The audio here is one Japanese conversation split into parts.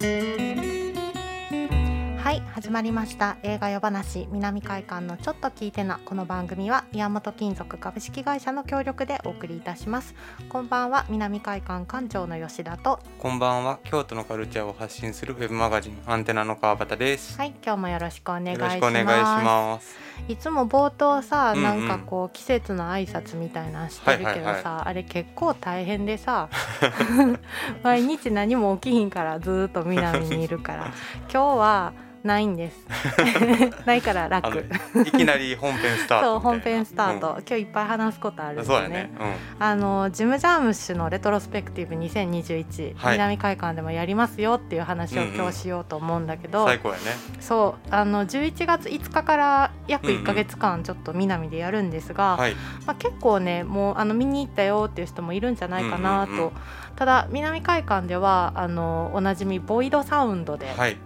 はい始まりました。映画夜話南海館のちょっと聞いてな。この番組は宮本金属株式会社の協力でお送りいたします。こんばんは南海館館長の吉田と。こんばんは京都のカルチャーを発信するウェブマガジンアンテナの川端です。はい今日もよろしくお願いします。いします。いつも冒頭さ、うんうん。なんかこう季節の挨拶みたいなのしてるけどさ、はいはいはあれ結構大変でさ 毎日何も起きひんからずーっと南にいるから。今日はないんです。ないからあ楽のいきなり本編スタートそう本編スタート、うん。今日いっぱい話すことあるんでね。そうやね、あのジム・ジャームッシュのレトロスペクティブ2021、はい。南海館でもやりますよっていう話を今日しようと思うんだけうん、ど、最高やね。そうあの11月5日から約1か月間ちょっと南でやるんですが、はい。まあ、結構ねもうあの見に行ったよっていう人もいるんじゃないかなと、うんうんうん。ただ南海館ではあのおなじみボイドサウンドではい、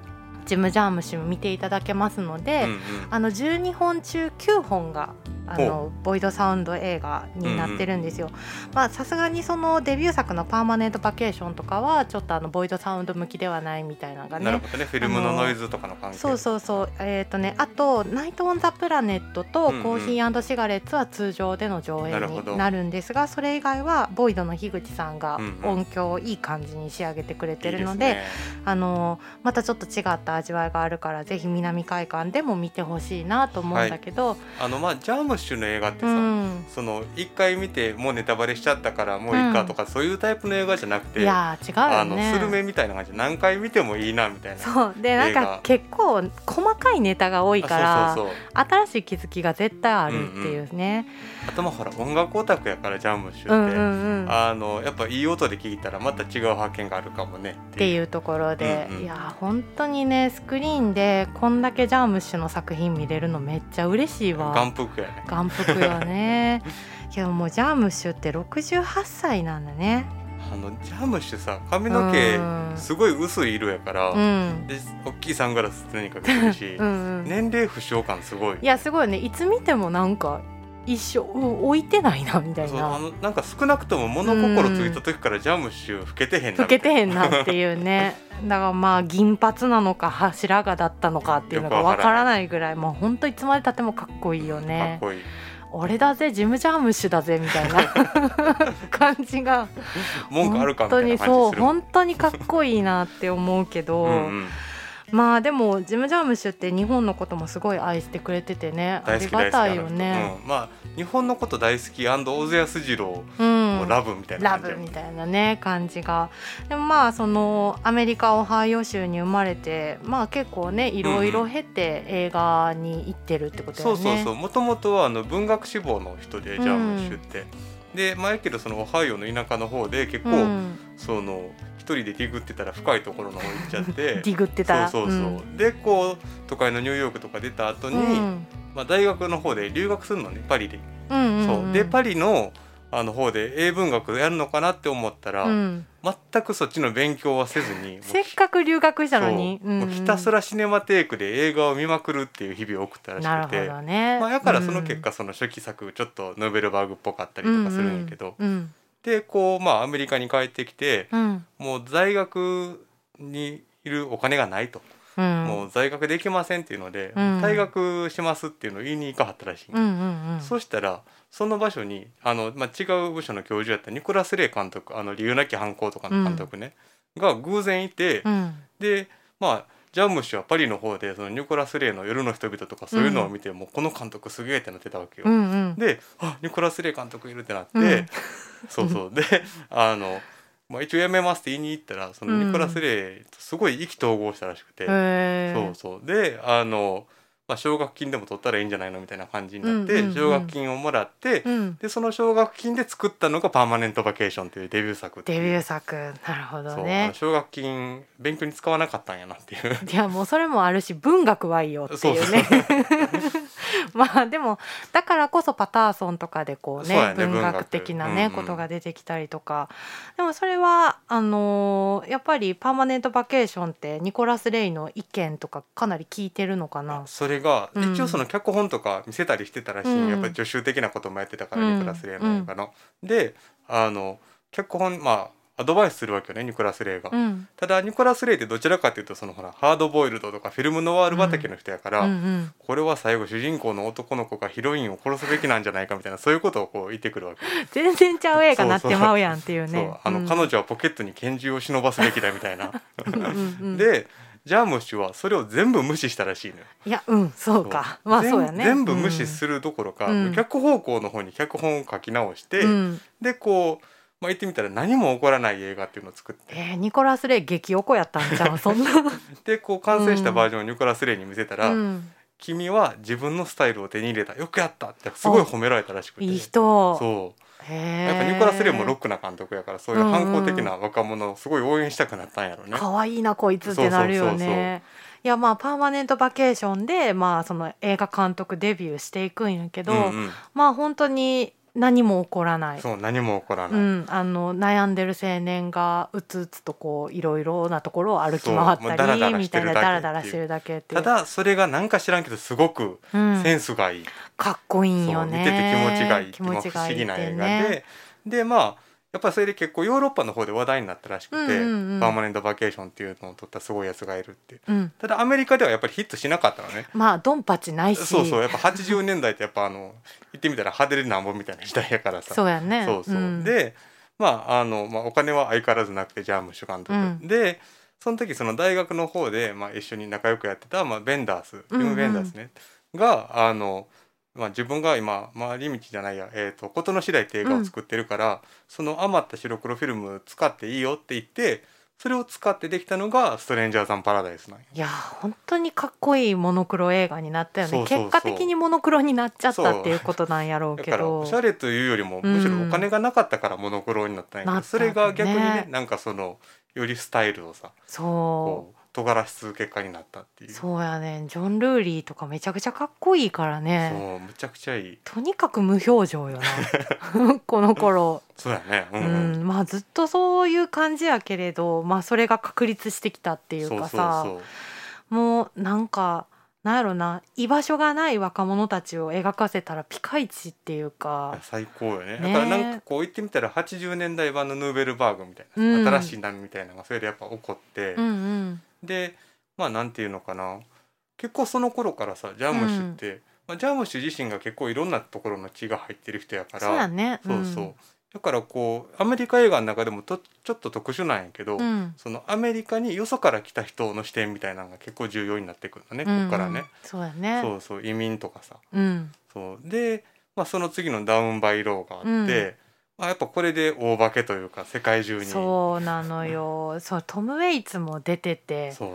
ジム・ジャームッシュも見ていただけますので、うんうん。あの12本中9本があのボイドサウンド映画になってるんですよ。まあさすがにそのデビュー作の「パーマネント・バケーション」とかはちょっとあのボイドサウンド向きではないみたいなのがねなるほどね。フィルムのノイズとかの関係。そうそうそう。えっ、とねあと「ナイト・オン・ザ・プラネット」とうんうん「コーヒーシガレッツ」は通常での上映になるんですがそれ以外はボイドの樋口さんが音響をいい感じに仕上げてくれてるのいいで,、すね。あのまたちょっと違った味わいがあるからぜひ南海館でも見てほしいなと思うんだけど、あのまあジャームッシュの映画ってさ、うん、その一回見てもうネタバレしちゃったからもういいかとか、そういうタイプの映画じゃなくていや違うあの。スルメみたいな感じで何回見てもいいなみたいなそうでなんか結構細かいネタが多いから新しい気づきが絶対あるっていうね。あとまあほら音楽オタクやからジャームッシュって、うんうんうんあのやっぱいい音で聞いたらまた違う発見があるかもねっていうところで、うんうんいや本当にねスクリーンでこんだけジャームッシュの作品見れるのめっちゃ嬉しいわ。眼福やね眼福よね。いやもうジャームッシュって68歳なんだね。あのジャームッシュさ髪の毛うんすごい薄い色やから、うん。で大きいサングラス常にかけてるし、うんうん。年齢不詳感すごいいやすごいねいつ見てもなんか一緒うん置いてないなみたいそうあな。のなんか少なくとも物心ついた時からジャームッシュ老けてへんな老けてへんんなっていうね。だからまあ銀髪なのか柱がだったのかっていうのがわからないぐらいもうほんといつまでたってもかっこいいよかっねこいい。俺だぜジム・ジャームッシュだぜみたいな。感じが。文句あるか本当にみたいな感じするそう本当にかっこいいなって思うけど、うんうんまあでもジム・ジャームッシュって日本のこともすごい愛してくれててねありがたいよね。人うん、まあ日本のこと大好き小津安二郎うん。もラブみたいなラ感じ。ブみたいなね感じが。でもまあそのアメリカオハイオ州に生まれてまあ結構ねいろいろ経て映画に行ってるってことだよね。そうそうそう。もともとはあの文学志望の人でジャームッシュって、で前けどそのオハイオの田舎の方で結構、うん。その一人でディグってたら深いところの方行っちゃって。ディグってた？らそうそうそう、ん。でこう都会のニューヨークとか出た後に、うん。まあ、大学の方で留学するのねパリで、うんうんうん。そう。でパリのあの方で英文学やるのかなって思ったら、うん。全くそっちの勉強はせずにせっかく留学したのに？そう。もうひたすららシネマテイクで映画を見まくるっていう日々を送ったらしなるほくてどね。まあ、だからその結果その初期作ちょっとノーベルバーグっぽかったりとかするんやけど、うんでこうまあアメリカに帰ってきてうん。うんもう在学にいるお金がないと、うん。もう在学できませんっていうので、うん。退学しますっていうのを言いに行かはったらしい、うんうんうんそしたらその場所にあの、まあ、違う部署の教授やったニコラス・レイ監督あの理由なき犯行とかの監督ね、が偶然いて、うん。でまあジャムシュはパリの方でそのニコラス・レイの「夜の人々」とかそういうのを見て、もうこの監督すげえってなってたわけよ。うんうん。であニコラス・レイ監督いるってなって、うん。そうそう。であの、まあ、一応辞めますって言いに行ったらそのニコラス・レイとすごい意気投合したらしくて、へー。そうそう。であの、まあ、奨学金でも取ったらいいんじゃないのみたいな感じになって、うんうんうん。奨学金をもらって、うん。でその奨学金で作ったのが「パーマネント・バケーション」というデビュー作デビュー作。なるほどね。の奨学金勉強に使わなかったんやなっていう。いやもうそれもあるし文学はいいよっていうね まあでもだからこそパターソンとかでこうねね文学的なね、うんうんことが出てきたりとか。でもそれはあのーやっぱりパーマネントバケーションってニコラス・レイの意見とかかなり聞いてるのかな？それが、うん。一応その脚本とか見せたりしてたらしい、うん。やっぱり助手的なこともやってたから、うんニコラス・レイの映画の。であの脚本まあアドバイスするわけよねニコラス・レイが。うんただニコラス・レイってどちらかというとそのほらハードボイルドとかフィルムノワール畑の人やから、うんうんこれは最後主人公の男の子がヒロインを殺すべきなんじゃないかみたいなそういうことをこう言ってくるわけ。全然ちゃう映画なってまうやんっていうね。あの、うん彼女はポケットに拳銃を忍ばすべきだみたいな。うんうんうんでジャームッシュはそれを全部無視したらしいのよ。いやうんそうかまあ全そうやね。全部無視するどころか、うん逆方向の方に脚本を書き直して、うんでこう、まあ、言ってみたら何も起こらない映画っていうのを作ってえーニコラス・レイ激おこやったんじゃんそんな。でこう完成したバージョンをニコラス・レイに見せたら、うん君は自分のスタイルを手に入れたよくやったってすごい褒められたらしくていい人。そうへやっぱニコラス・レイもロック。クな監督やからそういう反抗的な若者をすごい応援したくなったんやろうね。可愛いなこいつってなるよね。いやまあパーマネントバケーションでまあその映画監督デビューしていくんやけど、うんうんまあ本当に何も起こらない。そう何も起こらない、うん、あの悩んでる青年がうつうつとこういろいろなところを歩き回ったりみたいなダラダラしてるだけってただそれがなんか知らんけどすごくうん、センスがいい、かっこいいんよね見てて気持ちがいい気持ちがいいって思議な映画ねで、でまあやっぱりそれで結構ヨーロッパの方で話題になったらしくて、うんうんうん。パーマネントバケーションっていうのを撮ったすごいやつがいるって。うん、ただアメリカではやっぱりヒットしなかったのね。まあドンパチないし。そうそう。やっぱ80年代ってやっぱあの言ってみたら派手でなんぼみたいな時代やからさ。そうやね。そうそう、ん、でまああの、まあ、お金は相変わらずなくてジャームッシュ監督、うん。でその時その大学の方で、まあ、一緒に仲良くやってた、まあ、ベンダースうんうんティム・ベンダースね、があの、まあ、自分が今回り道じゃないや「えー、と事の次第」って映画を作ってるから、その余った白黒フィルム使っていいよって言ってそれを使ってできたのが「ストレンジャーズ・アン・パラダイス」なんよ。いや本当にかっこいいモノクロ映画になったよね。結果的にモノクロになっちゃったっていうことなんやろうだからけどおしゃれというよりもうん。むしろお金がなかったからモノクロになったんやけど、なったそれが逆にねねなんかそのよりスタイルをさそこう尖らし続け結果になったっていう。うそうやね。ジョン・ルーリーとかめちゃくちゃかっこいいからね。そうむちゃくちゃいい。とにかく無表情よな。この頃。そうやね。ううん。うん。ん、まあずっとそういう感じやけれどまあそれが確立してきたっていうかさ。そうそうもうなんかなんやろな。居場所がない若者たちを描かせたらピカイチっていうか。最高よね。ね。だからなんかこう言ってみたら80年代版のヌーベルバーグみたいな、うん。新しい波みたいなのがそれでやっぱ起こって、うんうんでまあなんていうのかな。結構その頃からさジャームッシュって、まあ、ジャームッシュ自身が結構いろんなところの血が入ってる人やから。そうやね。そうそう、だからこうアメリカ映画の中でもとちょっと特殊なんやけど、うん。うんそのアメリカによそから来た人の視点みたいなのが結構重要になってくるのね、ここからね。うんうん、そうやね。そうそう。移民とかさ。うん。そう。で、まあ、その次のダウンバイローがあって、うんまあ、やっぱこれで大化けというか世界中に。そうなのよ。そうトム・ウェイツも出てて。そう。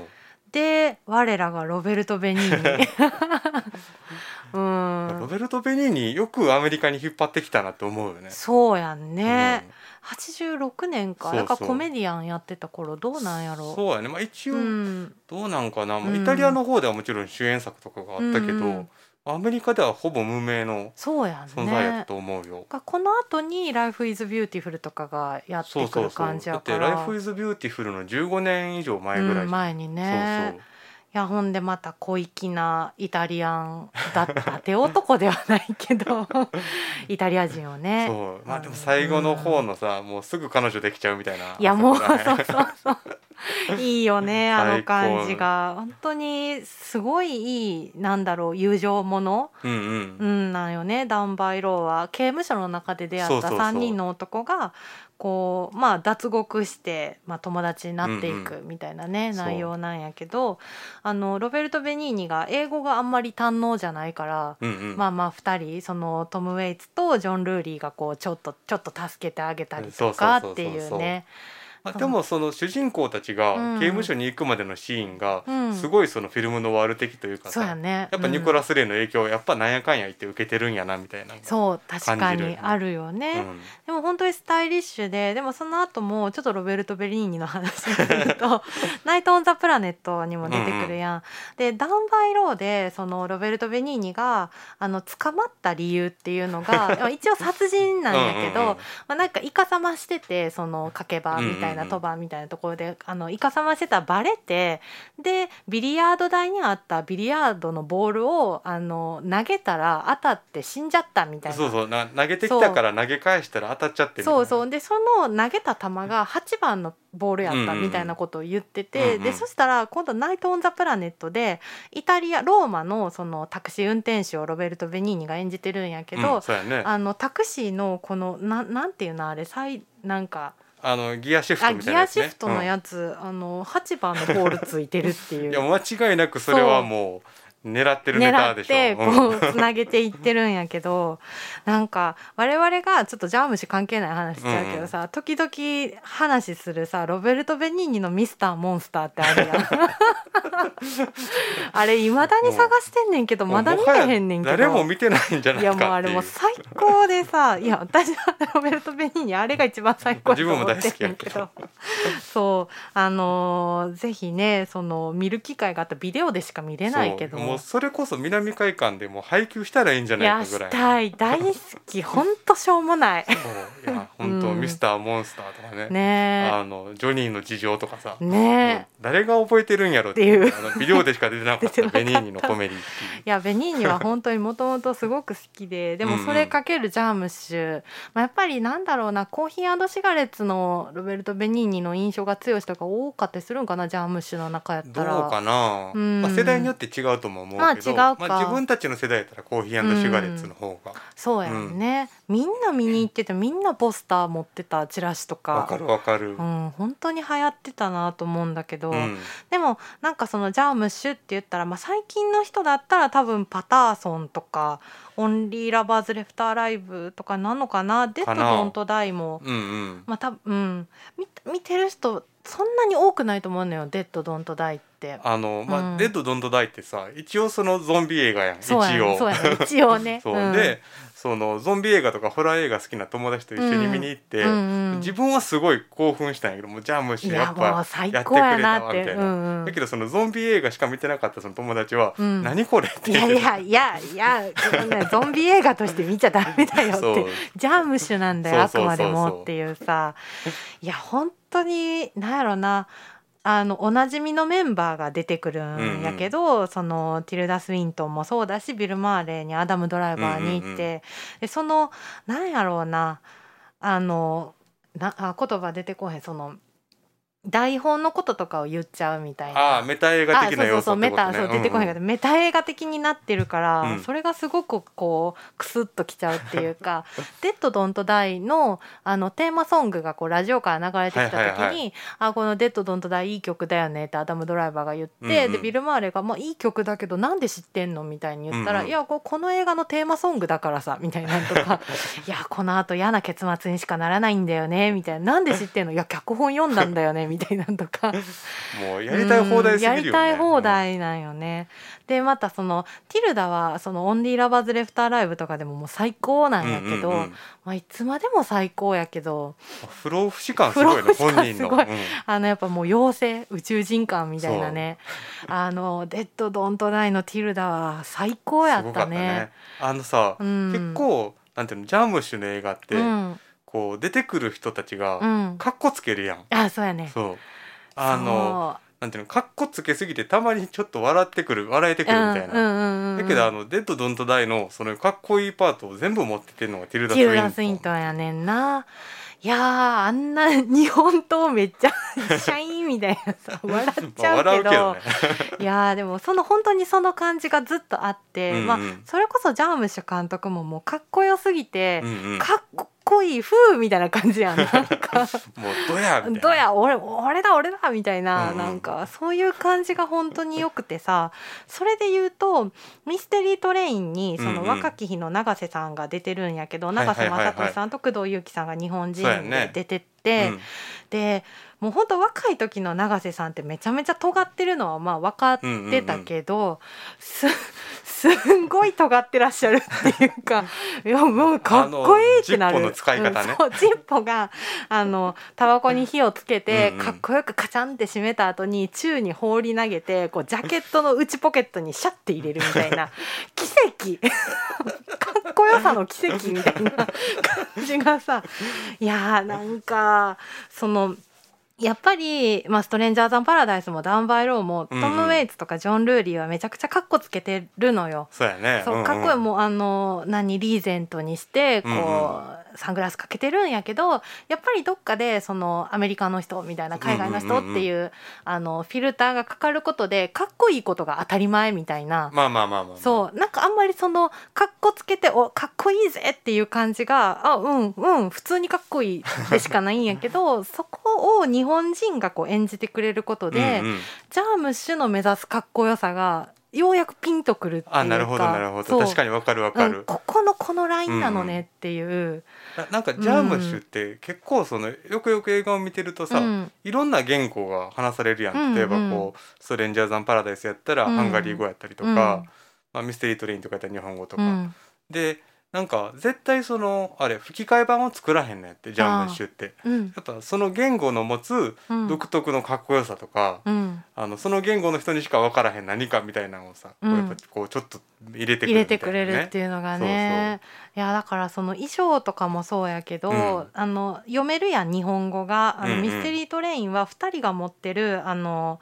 で我らがロベルト・ベニーニ。うん。ロベルト・ベニーニよくアメリカに引っ張ってきたなって思うよね。そうやんね、86年か。だからコメディアンやってた頃どうなんやうんろ。そうやね、まあ、一応うん。どうなんかな、まあ、うん。イタリアの方ではもちろん主演作とかがあったけど、うんうんアメリカではほぼ無名のそうやん存在やったねと思うよ。がこの後に「Life is Beautiful」とかがやってくるそうそうそう。感じだって「やから Life is Beautiful」の15年以上前ぐらいうん、前にねそう。いやほんでまた小粋なイタリアンだ伊達男ではないけど イタリア人をそうね。そう。まあでも最後の方のさ、もうすぐ彼女できちゃうみたいな。いやもうそうそうそう いいよね あの感じが。本当にすごいいいなんだろう友情もの、うんううんん、なんよね。ダンバイローは。刑務所の中で出会ったそうそうそう。3人の男がこうまあ脱獄して、まあ、友達になっていくみたいなね、そう。内容なんやけどあのロベルト・ベニーニが英語があんまり堪能じゃないから。うんうん。まあまあ2人そのトム・ウェイツとジョン・ルーリーがこうちょっとちょっと助けてあげたりとかっていうねまあ、でもその主人公たちがうん。刑務所に行くまでのシーンがうん。すごいそのフィルムのワール的というかさ、そうやね。やっぱニコラス、ス・レイの影響をやっぱなんやかんや言って受けてるんやなみたいな、そう確かにあるよね、うん。でも本当にスタイリッシュででもその後もちょっとロベルト・ベニーニの話にすると「ナイト・オン・ザ・プラネット」にも出てくるやん。でダウン・バイ・ローでそのロベルト・ベニーニがあの捕まった理由っていうのが まあ一応殺人なんやけどうんうんうん。まあ、なんかイカサマしててその賭け場みたたいな賭場みたいなところで、あのイカサマしてたらバレてでビリヤード台にあったビリヤードのボールをあの投げたら当たって死んじゃったみたいな。そうそう。な投げてきたから投げ返したら当たっちゃってそうそう。でその投げた球が8番のボールやったみたいなことを言ってて、でそしたら今度「ナイト・オン・ザ・プラネット」でイタリアローマのそのタクシー運転手をロベルト・ベニーニが演じてるんやけど、うんそうやね。あのタクシーのこのななんていうのあれさいなんかあのギアシフあトみたいギアなやつね。シフトのやつ、あの8番のボールついてるっていう。う んいや間違いなくそれはもう狙ってるネタでしょ。狙ってうんこうつなげていってるんやけどなんか我々がちょっとジャームシ関係ない話しちゃうけどさ、時々話するさロベルト・ベニーニの「ミスター・モンスター」ってあるやん あれいまだに探してんねんけどまだ見てへんねんけど。誰も見てないんじゃないいやもうあれもう最高でさいや私はロベルト・ベニーニあれが一番最高だと思ってるんけど。そうあのーぜひねその見る機会があったらビデオでしか見れないけど。もうそれこそ南海館でもう配給したらいいんじゃないかぐらい。したい大好きほんとしょうもない。そういや本当、うん。ミスターモンスターとかね。ねあのジョニーの事情とかさ、ねえ。誰が覚えてるんやろっていうあのビデオでしか出てなかった。た。ベニーニのコメディいやベニーニは本当にもともとすごく好きででもそれかけるジャームッシュ、まあ、やっぱりなんだろうなコーヒーシガレッツのロベルト・ベニーニの印象が強い人が多かったりするんかなジャームッシュの中やったら。どうかな、うん。まあ、世代によって違うとも思うけど、まあ違うか。自分たちの世代やったらコーヒー&シガレッツの方が。そうやん。ね、みんな見に行っててみんなポスター持ってたチラシとか。わかるわかる、うん、本当に流行ってたなと思うんだけど、うん。でもなんかそのジャームッシュって言ったら、まあ、最近の人だったら多分パターソンとかオンリー・ラバーズ・レフト・アライブとかなのかな？デッド・ドント・ダイも。うんうん。まあ多分うん。見見てる人そんなに多くないと思うのよデッド・ドント・ダイって。あのまあ、うん。デッド・ドント・ダイってさ一応そのゾンビ映画やん一応。ねそうやね。一応ね。そう、ん。でそのゾンビ映画とかホラー映画好きな友達と一緒に見に行って、うんうん自分はすごい興奮したんやけどもうジャームッシやっぱやって。くれたわみたいな。うんうんだけどそのゾンビ映画しか見てなかったその友達は「うん。何これ?」って。い言やっていやいやいやこのねゾンビ映画として見ちゃダメだよって。ジャームッシュなんだよあくまでもっていうさ。いや本当になんやろなあのおなじみのメンバーが出てくるんやけど、そのティルダ・スウィントンもそうだしビル・マーレーにアダム・ドライバーに行って、うんうん。でそのなんやろうなあのなあ言葉出てこへんその台本のこととかを言っちゃうみたいな。ああメタ映画的な要素ってメタことねそう出てこないけど、メタ映画的になってるから、うん。それがすごくこうクスッときちゃうっていうか「デッド・ドント・ダイの」あのテーマソングがこうラジオから流れてきた時に「はいはいはい。あこのデッド・ドント・ダイいい曲だよね」ってアダム・ドライバーが言って、うんうん。でビル・マーレが「まあ、いい曲だけどなんで知ってんの?」みたいに言ったら「うんうん。いやここの映画のテーマソングだからさ」みたいなのとか「いやこのあと嫌な結末にしかならないんだよね」みたいな「なんで知ってんの？いや脚本読んだんだよね」みたいなのとか。もうやりたい放題すぎるよね、うんやりたい放題なんよね。でまたそのティルダはそのオンリーラバーズレフターライブとかでももう最高なんやけど、うんうんうん。まあいつまでも最高やけど。不老不死感すごいね本人の、うん。あのやっぱもう妖精宇宙人感みたいなね。あのデッドドントダイのティルダは最高やったね。ね。あのさ、うん。結構なんていうのジャームッシュの映画って、うんこう出てくる人たちがうん、カッコつけるやん、あそうやね。そう。あのなんていうのカッコつけすぎてたまにちょっと笑ってくる笑えてくるみたいな、だけどあの「デッド・ドント・ダイ」のそのかっこいいパートを全部持っててるのがティルダ・スウィントンやねんな。いやーあんな日本刀めっちゃシャインみたいなさ 笑っちまあゃうけど,、ね。いやーでもその本当にその感じがずっとあって、うんうんまあそれこそジャームッシュ監督ももうかっこよすぎて、うんうん。かっこいい風みたいな感じやん。なんか もうどやどうや俺俺だ俺だみたいな、うんうん。なんかそういう感じが本当によくてさそれで言うとミステリートレインにそのうんうん。若き日の永瀬さんが出てるんやけど、はいはい永瀬正敏さんと工藤祐樹さんが日本人で出てって、うん。でもう本当若い時の永瀬さんってめちゃめちゃ尖ってるのはまあ分かってたけど、す すんごい尖ってらっしゃるっていうかいやもうかっこいいってなる。あの使い方ね。うんジッポがあのタバコに火をつけてうんうん。かっこよくカチャンって閉めた後に宙に放り投げてこうジャケットの内ポケットにシャッて入れるみたいな奇跡 こよさの奇跡みたいな感じがさいやーなんかそのやっぱり、まあ、ストレンジャーザンパラダイスもダウンバイローも、うんトム・ウェイツとかジョン・ルーリーはめちゃくちゃカッコつけてるのよ。そうやね。そうかっこいいもうあの何リーゼントにしてこう、うん。サングラスかけてるんやけどやっぱりどっかでそのアメリカの人みたいな海外の人っていう,、あのフィルターがかかることでかっこいいことが当たり前みたいな。まあまあまあまあ、まあ、そうなんかあんまりそのかっこつけておかっこいいぜっていう感じがあうんうん普通にかっこいいでしかないんやけど そこを日本人がこう演じてくれることで、うんうん。ジャームッシュの目指すかっこよさがようやくピンとくるっていうかあなるほどなるほど。確かにわかるわかる、うんここのこのラインなのねっていう、ななんかジャームッシュって結構そのよくよく映画を見てるとさ、うん。いろんな言語が話されるやうんん例えばうんこう、ストレンジャーザンパラダイスやったらうん。ハンガリー語やったりとか、うん。まあ、ミステリートレインとかやったら日本語とか、うん。でなんか絶対そのあれ吹き替え版を作らへんのやってジャームッシュって。うん。やっぱその言語の持つうん。独特のかっこよさとか、うん。あのその言語の人にしか分からへん何かみたいなのをさ、うん。こうやっぱこうちょっと入れてくる入れてくれるっていうのがね。いやだからその衣装とかもそうやけど、うん。あの読めるやん日本語が。あの、うんうん。ミステリートレインは2人が持ってるあの、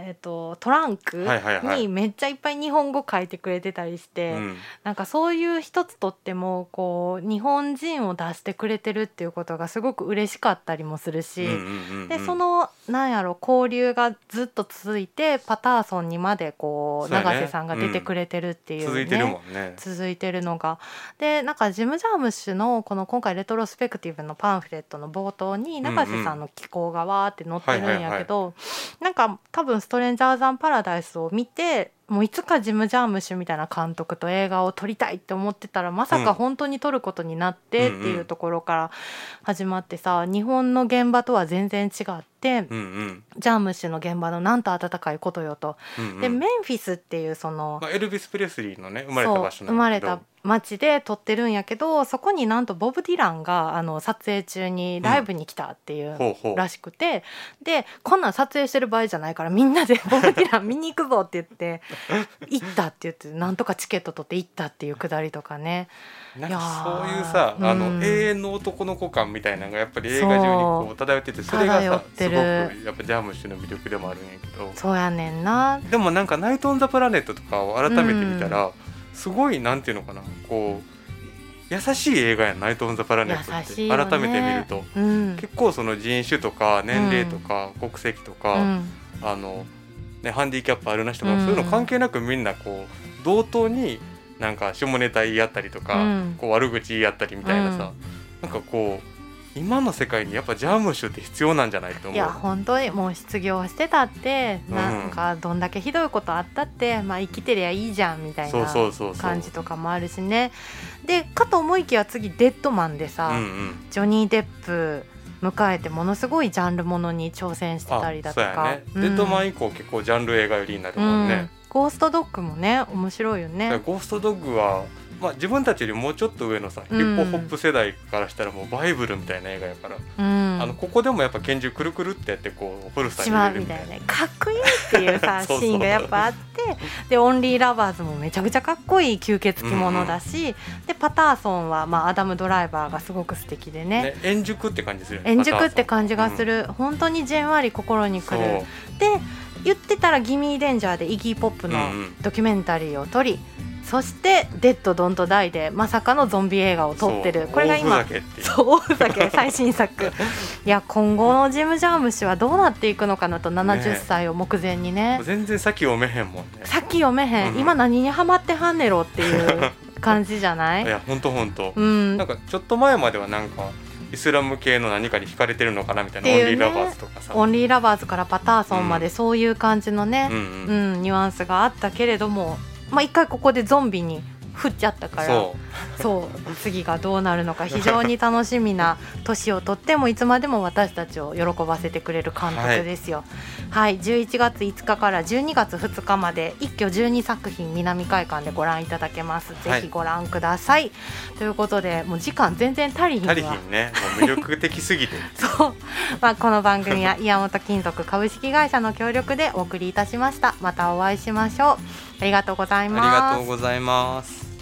えっとトランクはいはいはい。にめっちゃいっぱい日本語書いてくれてたりして、うん。なんかそういう一つとってもこう日本人を出してくれてるっていうことがすごく嬉しかったりもするし。うんうんうんうん。でそのなんやろ交流がずっと続いてパターソンにまでこう永瀬さんが出てくれてるっていう、ね続いてるもんね。続いてるのが。でなんかジム・ジャームッシュのこの今回レトロスペクティブのパンフレットの冒頭にんうん永瀬さんの気候がわーって載ってるんやけど、なんか多分「ストレンジャー・ザン・パラダイス」を見てもういつかジム・ジャームッシュみたいな監督と映画を撮りたいって思ってたらまさうん。か本当に撮ることになってっていうところから始まってさ日本の現場とは全然違って。うんうん。ジャームッシュの現場のなんと温かいことよと、うんうん。でメンフィスっていうその、まあエルビス・プレスリーのね生まれた場所生まれた町で撮ってるんやけどそこになんとボブ・ディランがあの撮影中にライブに来たっていう。ほうほう。らしくてでこんなん撮影してる場合じゃないからみんなで ボブ・ディラン見に行くぞって言って行ったって言ってなんとかチケット取って行ったっていうくだりとかね。なんかーそういうさあの、うん。永遠の男の子感みたいなのがやっぱり映画中にこう漂っててそれがさすごくやっぱジャームッシュの魅力でもあるんやけど。そうやねんな。でもなんか「ナイト・オン・ザ・プラネット」とかを改めて見たら、すごいなんていうのかな。こう優しい映画やん「ナイト・オン・ザ・プラネット」ってね。改めて見ると。うん。結構その人種とか年齢とか国籍とか、うん。あのね、ハンディキャップあるなしとか、うん。そういうの関係なくみんなこう同等になんか下ネタ言い合ったりとか、うん。こう悪口言い合ったりみたいなさ、なんかこう今の世界にやっぱジャームッシュって必要なんじゃないと思う。いや本当にもう失業してたって、うん。なんかどんだけひどいことあったってまあ生きてりゃいいじゃんみたいなそうそうそう。感じとかもあるしね。でかと思いきや次デッドマンでさ、うんうん、ジョニー・デップ迎えてものすごいジャンルものに挑戦してたりだとか。ね、うん。デッドマン以降結構ジャンル映画寄りになるもんうん。ね。ゴーストドッグもね面白いよね。ゴーストドッグは、まあ、自分たちよりもうちょっと上のさ、うんヒップホップ世代からしたらもうバイブルみたいな映画やから、うんあのここでもやっぱ拳銃くるくるってやってこうフルスタしにみたい入れるみたいな。なかっこいいっていうさ シーンがやっぱあって。でオンリーラバーズもめちゃくちゃかっこいい吸血鬼ものだし、でパターソンは、まあ、アダム・ドライバーがすごく素敵でね。ね円熟って感じするよね円熟って感じがする、本当にじんわり心にくる。で言ってたら「ギミー・デンジャー」でイギー・ポップのうんうん。ドキュメンタリーを撮り、そして「デッド・ドント・ダイ」でまさかのゾンビ映画を撮ってる。これが今そう大ふざけ最新作。いや今後のジム・ジャーム氏はどうなっていくのかなと70歳を目前にね。全然先読めへんもんね。さっき読めへん、うん。今何にハマってはんねろっていう 感じじゃない？いやほんとほんと。うん。なんかちょっと前まではなんかイスラム系の何かに惹かれてるのかなみたいな、ね。オンリーラバーズとかさ。オンリーラバーズからパターソンまでそういう感じのねうん、ううんんニュアンスがあったけれどもまあ一回ここでゾンビに振っちゃったからそそう次がどうなるのか非常に楽しみな 年をとってもいつまでも私たちを喜ばせてくれる監督ですよ。はい、11月5日から12月2日まで一挙12作品南海館でご覧いただけます。はいぜひご覧ください。ということでもう時間全然足りひん足りひんねもう魅力的すぎて そう、まあ、この番組は岩本金属株式会社の協力でお送りいたしました。またお会いしましょう。ありがとうございますあり。がとうございます